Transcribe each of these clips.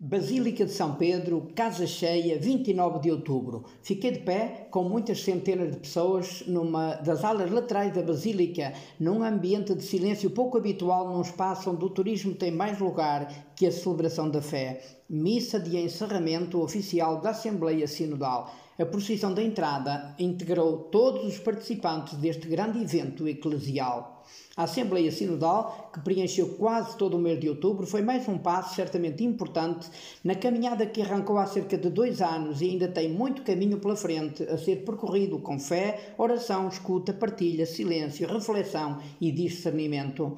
Basílica de São Pedro, casa cheia, 29 de outubro. Fiquei de pé com muitas centenas de pessoas numa das alas laterais da Basílica, num ambiente de silêncio pouco habitual num espaço onde o turismo tem mais lugar que a celebração da fé. Missa de encerramento oficial da Assembleia Sinodal. A procissão da entrada integrou todos os participantes deste grande evento eclesial. A Assembleia Sinodal, que preencheu quase todo o mês de outubro, foi mais um passo certamente importante na caminhada que arrancou há cerca de dois anos e ainda tem muito caminho pela frente a ser percorrido com fé, oração, escuta, partilha, silêncio, reflexão e discernimento.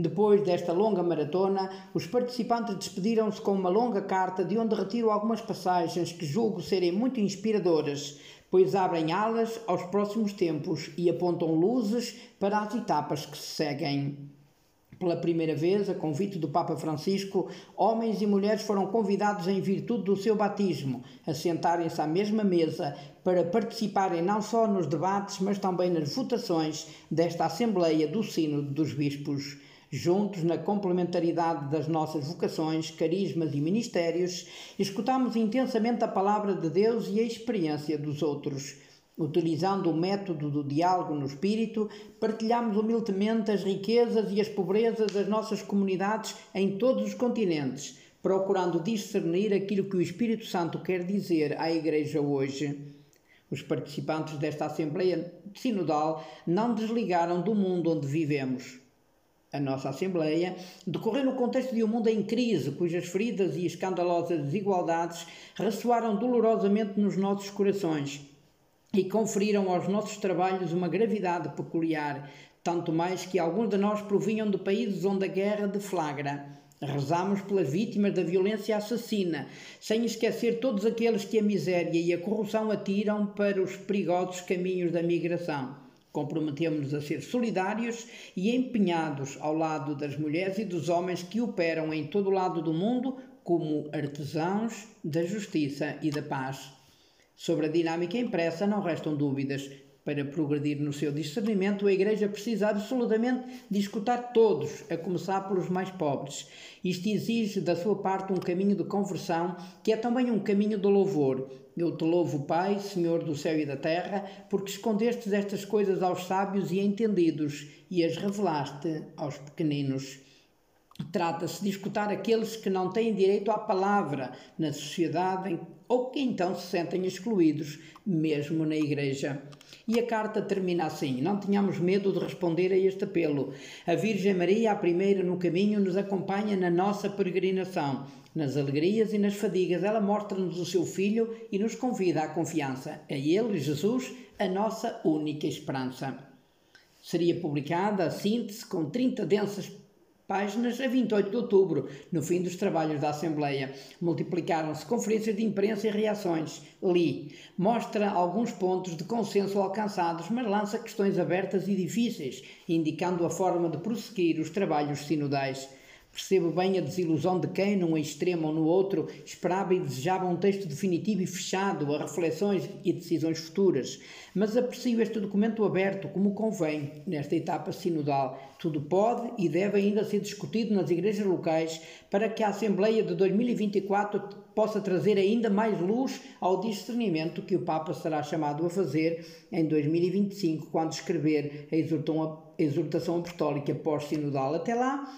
Depois desta longa maratona, os participantes despediram-se com uma longa carta de onde retiro algumas passagens que julgo serem muito inspiradoras, pois abrem alas aos próximos tempos e apontam luzes para as etapas que se seguem. Pela primeira vez, a convite do Papa Francisco, homens e mulheres foram convidados em virtude do seu batismo a sentarem-se à mesma mesa para participarem não só nos debates, mas também nas votações desta Assembleia do Sínodo dos Bispos. Juntos, na complementaridade das nossas vocações, carismas e ministérios, escutamos intensamente a palavra de Deus e a experiência dos outros. Utilizando o método do diálogo no espírito, partilhamos humildemente as riquezas e as pobrezas das nossas comunidades em todos os continentes, procurando discernir aquilo que o Espírito Santo quer dizer à Igreja hoje. Os participantes desta Assembleia Sinodal não desligaram do mundo onde vivemos a nossa Assembleia, decorreu no contexto de um mundo em crise, cujas feridas e escandalosas desigualdades ressoaram dolorosamente nos nossos corações e conferiram aos nossos trabalhos uma gravidade peculiar, tanto mais que alguns de nós provinham de países onde a guerra deflagra. Rezamos pelas vítimas da violência assassina, sem esquecer todos aqueles que a miséria e a corrupção atiram para os perigosos caminhos da migração. Comprometemos-nos a ser solidários e empenhados ao lado das mulheres e dos homens que operam em todo o lado do mundo como artesãos da justiça e da paz. Sobre a dinâmica impressa não restam dúvidas. Para progredir no seu discernimento, a Igreja precisa absolutamente de escutar todos, a começar pelos mais pobres. Isto exige da sua parte um caminho de conversão, que é também um caminho de louvor. Eu te louvo, Pai, Senhor do céu e da terra, porque escondestes estas coisas aos sábios e entendidos e as revelaste aos pequeninos. Trata-se de escutar aqueles que não têm direito à palavra na sociedade ou que então se sentem excluídos, mesmo na Igreja. E a carta termina assim: Não tenhamos medo de responder a este apelo. A Virgem Maria, a primeira no caminho, nos acompanha na nossa peregrinação. Nas alegrias e nas fadigas, ela mostra-nos o seu Filho e nos convida à confiança. É Ele, Jesus, a nossa única esperança. Seria publicada a síntese com 30 densas páginas a 28 de outubro, no fim dos trabalhos da Assembleia. Multiplicaram-se conferências de imprensa e reações. Li. Mostra alguns pontos de consenso alcançados, mas lança questões abertas e difíceis, indicando a forma de prosseguir os trabalhos sinodais. Percebo bem a desilusão de quem, num extremo ou no outro, esperava e desejava um texto definitivo e fechado a reflexões e decisões futuras, mas aprecio este documento aberto como convém nesta etapa sinodal. Tudo pode e deve ainda ser discutido nas igrejas locais para que a Assembleia de 2024 possa trazer ainda mais luz ao discernimento que o Papa será chamado a fazer em 2025, quando escrever a exortação apostólica pós-sinodal. Até lá,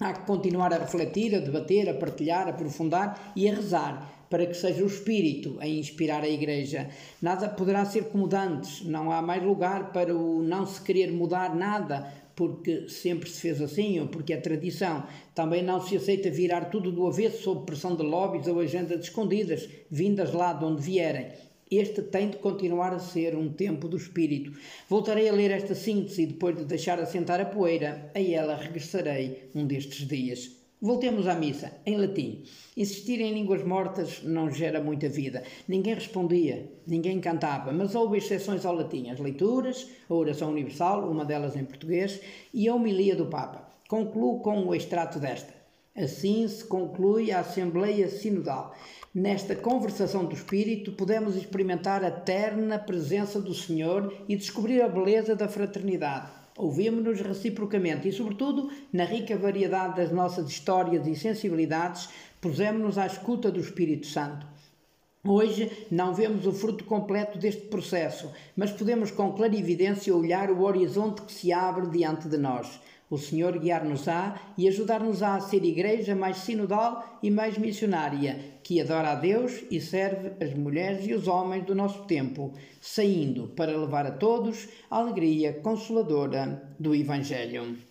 Há que continuar a refletir, a debater, a partilhar, a aprofundar e a rezar para que seja o Espírito a inspirar a Igreja. Nada poderá ser como antes, não há mais lugar para o não se querer mudar nada, porque sempre se fez assim ou porque é tradição. Também não se aceita virar tudo do avesso sob pressão de lobbies ou agendas escondidas, vindas lá de onde vierem. Este tem de continuar a ser um tempo do espírito. Voltarei a ler esta síntese e depois de deixar assentar a poeira, a ela regressarei um destes dias. Voltemos à missa, em latim. Insistir em línguas mortas não gera muita vida. Ninguém respondia, ninguém cantava, mas houve exceções ao latim: as leituras, a oração universal, uma delas em português, e a homilia do Papa. Concluo com o extrato desta. Assim se conclui a Assembleia Sinodal. Nesta conversação do Espírito, podemos experimentar a terna presença do Senhor e descobrir a beleza da fraternidade. Ouvimos-nos reciprocamente e, sobretudo, na rica variedade das nossas histórias e sensibilidades, Pusemos-nos à escuta do Espírito Santo. Hoje não vemos o fruto completo deste processo, mas podemos com clarividência olhar o horizonte que se abre diante de nós. O Senhor guiar-nos-á e ajudar-nos-á a ser igreja mais sinodal e mais missionária, que adora a Deus e serve as mulheres e os homens do nosso tempo, saindo para levar a todos a alegria consoladora do Evangelho.